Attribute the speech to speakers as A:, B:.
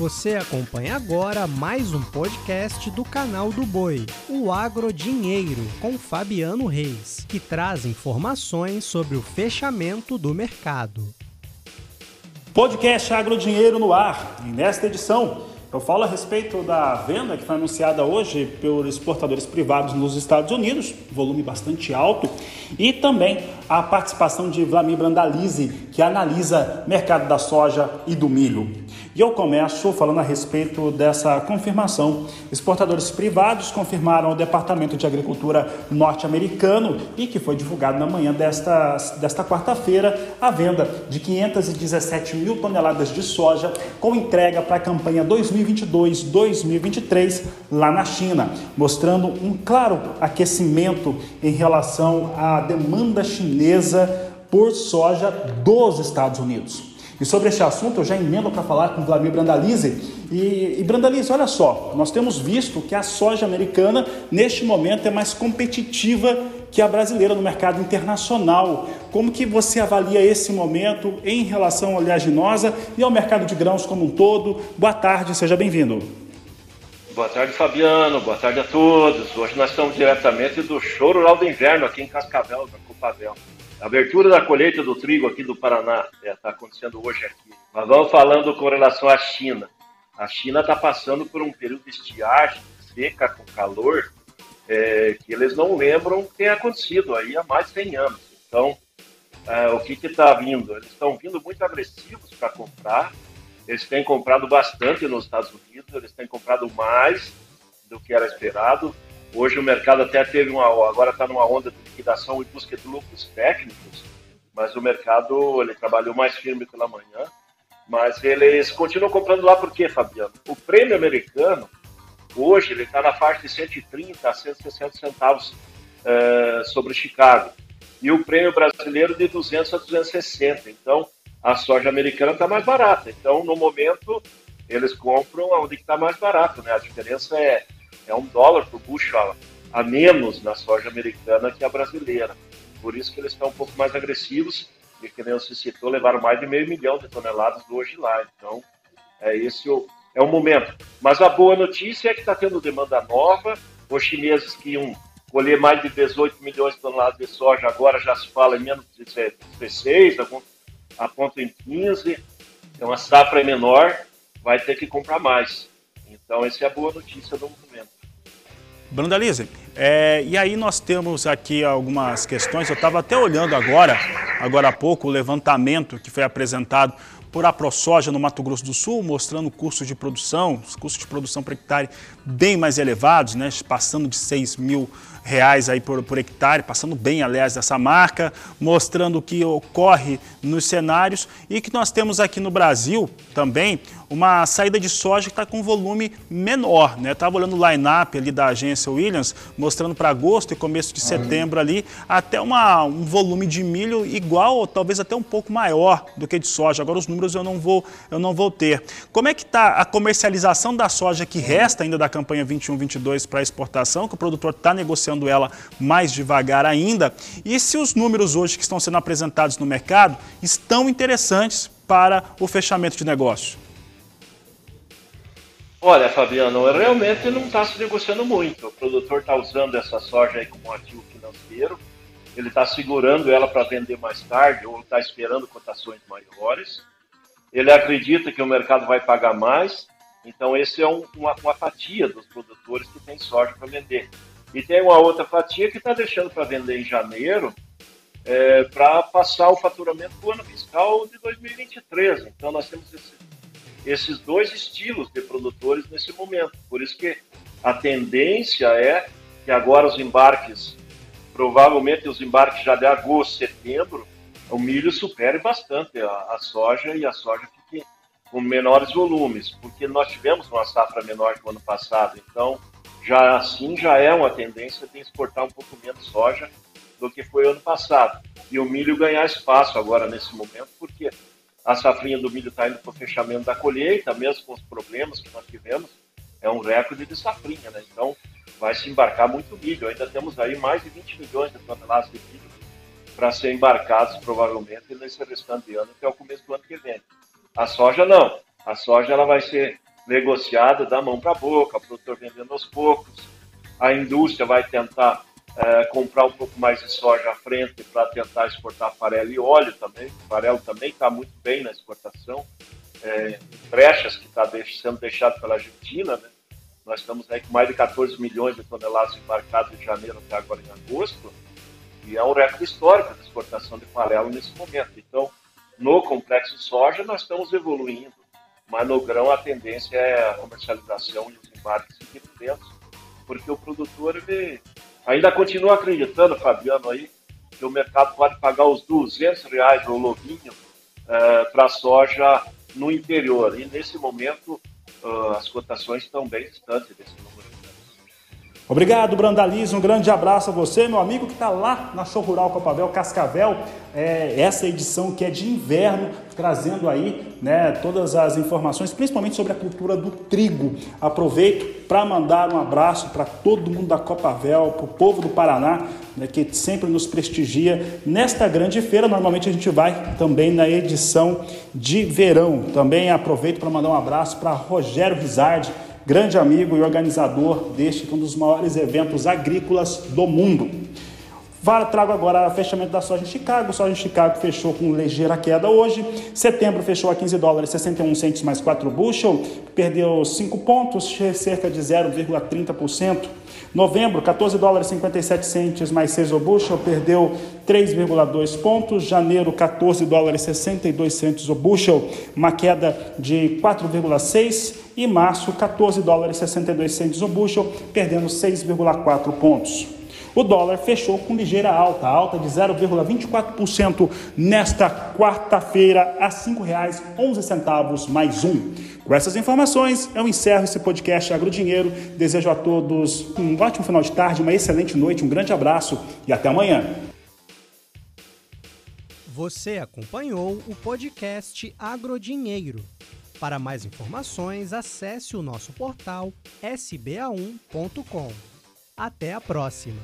A: Você acompanha agora mais um podcast do canal do Boi, o Agro Dinheiro, com Fabiano Reis, que traz informações sobre o fechamento do mercado.
B: Podcast Agro Dinheiro no ar. E nesta edição eu falo a respeito da venda que foi anunciada hoje por exportadores privados nos Estados Unidos, volume bastante alto, e também a participação de Vladimir Brandalize, que analisa mercado da soja e do milho. E eu começo falando a respeito dessa confirmação. Exportadores privados confirmaram ao Departamento de Agricultura norte-americano e que foi divulgado na manhã desta, desta quarta-feira a venda de 517 mil toneladas de soja com entrega para a campanha 2022-2023 lá na China, mostrando um claro aquecimento em relação à demanda chinesa por soja dos Estados Unidos. E sobre este assunto eu já emendo para falar com o Vladimir Brandalize. E, e Brandalize, olha só, nós temos visto que a soja americana neste momento é mais competitiva que a brasileira no mercado internacional. Como que você avalia esse momento em relação à oleaginosa e ao mercado de grãos como um todo? Boa tarde, seja bem-vindo.
C: Boa tarde, Fabiano. Boa tarde a todos. Hoje nós estamos diretamente do Choro Rural do Inverno, aqui em Cascavel, na Copavel. Abertura da colheita do trigo aqui do Paraná está é, tá acontecendo hoje aqui. Mas vamos falando com relação à China. A China está passando por um período de estiagem, seca, com calor, é, que eles não lembram que tem acontecido aí há mais de 100 anos. Então, é, o que está vindo? Eles estão vindo muito agressivos para comprar. Eles têm comprado bastante nos Estados Unidos, eles têm comprado mais do que era esperado. Hoje o mercado até teve uma, agora está numa onda de liquidação e busca de lucros técnicos, mas o mercado ele trabalhou mais firme pela manhã. Mas eles continuam comprando lá por quê, Fabiano? O prêmio americano, hoje, ele está na faixa de 130 a 160 centavos uh, sobre Chicago. E o prêmio brasileiro de 200 a 260. Então, a soja americana está mais barata. Então, no momento, eles compram onde está mais barato. Né? A diferença é é um dólar por bucho a, menos na soja americana que a brasileira. Por isso que eles estão um pouco mais agressivos e, que nem você citou, levaram mais de meio milhão de toneladas hoje lá. Então, é esse o, é o momento. Mas a boa notícia é que está tendo demanda nova. Os chineses que iam colher mais de 18 milhões de toneladas de soja, agora já se fala em menos de 16, apontam em 15. Então a safra é menor, vai ter que comprar mais. Então essa é a boa notícia do momento.
B: Brandalize, é, e aí nós temos aqui algumas questões, eu estava até olhando agora, agora há pouco, o levantamento que foi apresentado por a ProSoja no Mato Grosso do Sul, mostrando custos de produção, os custos de produção por hectare bem mais elevados, né, passando de 6 mil reais aí por, por hectare, passando bem, aliás, dessa marca, mostrando o que ocorre nos cenários. E que nós temos aqui no Brasil também uma saída de soja que está com volume menor. Né? Estava olhando o line-up ali da agência Williams, mostrando para agosto e começo de setembro ali, até uma, um volume de milho igual ou talvez até um pouco maior do que de soja. Agora os números eu não vou, eu não vou ter. Como é que está a comercialização da soja que resta ainda da campanha 21-22 para exportação, que o produtor está negociando ela mais devagar ainda? E se os números hoje que estão sendo apresentados no mercado estão interessantes para o fechamento de negócio?
C: Olha, Fabiano, realmente não está se negociando muito. O produtor está usando essa soja aí como ativo financeiro, ele está segurando ela para vender mais tarde ou está esperando cotações maiores. Ele acredita que o mercado vai pagar mais, então esse é um, uma, uma fatia dos produtores que tem soja para vender. E tem uma outra fatia que está deixando para vender em janeiro é, para passar o faturamento do ano fiscal de 2023. Então nós temos esse esses dois estilos de produtores nesse momento. Por isso que a tendência é que agora os embarques, provavelmente os embarques já de agosto, setembro, o milho supere bastante a, a soja e a soja fique com menores volumes, porque nós tivemos uma safra menor que o ano passado, então já assim já é uma tendência de exportar um pouco menos soja do que foi ano passado. E o milho ganhar espaço agora nesse momento, porque a safrinha do milho está indo para o fechamento da colheita, mesmo com os problemas que nós tivemos, é um recorde de safrinha, né? Então, vai se embarcar muito milho. Ainda temos aí mais de 20 milhões de toneladas de milho para ser embarcados, provavelmente, nesse restante ano, até o começo do ano que vem. A soja, não. A soja ela vai ser negociada da mão para a boca, o produtor vendendo aos poucos, a indústria vai tentar é, comprar um pouco mais de soja à frente para tentar exportar farelo e óleo também. O farelo também está muito bem na exportação. É, brechas que está sendo deixado pela Argentina, né? Nós estamos aí com mais de 14 milhões de toneladas embarcadas de janeiro até agora em agosto, e é um recorde histórico de exportação de farelo nesse momento. Então, no complexo soja, nós estamos evoluindo, mas no grão a tendência é a comercialização e os embarques lentos, porque o produtor ele ainda continua acreditando, Fabiano, aí, que o mercado pode pagar os 200 reais o lovinho uh, para soja no interior. E nesse momento uh, as cotações estão bem distantes desse número.
B: Obrigado, Brandalize. Um grande abraço a você, meu amigo que está lá na Show Rural Copavel, Cascavel. É, essa edição que é de inverno, trazendo aí né, todas as informações, principalmente sobre a cultura do trigo. Aproveito para mandar um abraço para todo mundo da Copavel, para o povo do Paraná, né, que sempre nos prestigia nesta grande feira. Normalmente a gente vai também na edição de verão. Também aproveito para mandar um abraço para Rogério Rizardi grande amigo e organizador deste, um dos maiores eventos agrícolas do mundo. Trago agora o fechamento da soja em Chicago. Soja em Chicago fechou com ligeira queda hoje. Setembro fechou a 15 dólares 61 centos mais 4 bushel, perdeu 5 pontos, cerca de 0,30%. Novembro, 14 dólares 57 centos mais 6 o bushel, perdeu 3,2 pontos. Janeiro, 14 dólares 62 centos o bushel, uma queda de 4,6. E março, 14 dólares 62 centos o bushel, perdendo 6,4 pontos. O dólar fechou com ligeira alta, alta de 0,24% nesta quarta-feira a R$ 5,11 mais um. Com essas informações, eu encerro esse podcast Agrodinheiro. Desejo a todos um ótimo final de tarde, uma excelente noite, um grande abraço e até amanhã.
A: Você acompanhou o podcast Agrodinheiro. Para mais informações, acesse o nosso portal sba1.com. Até a próxima!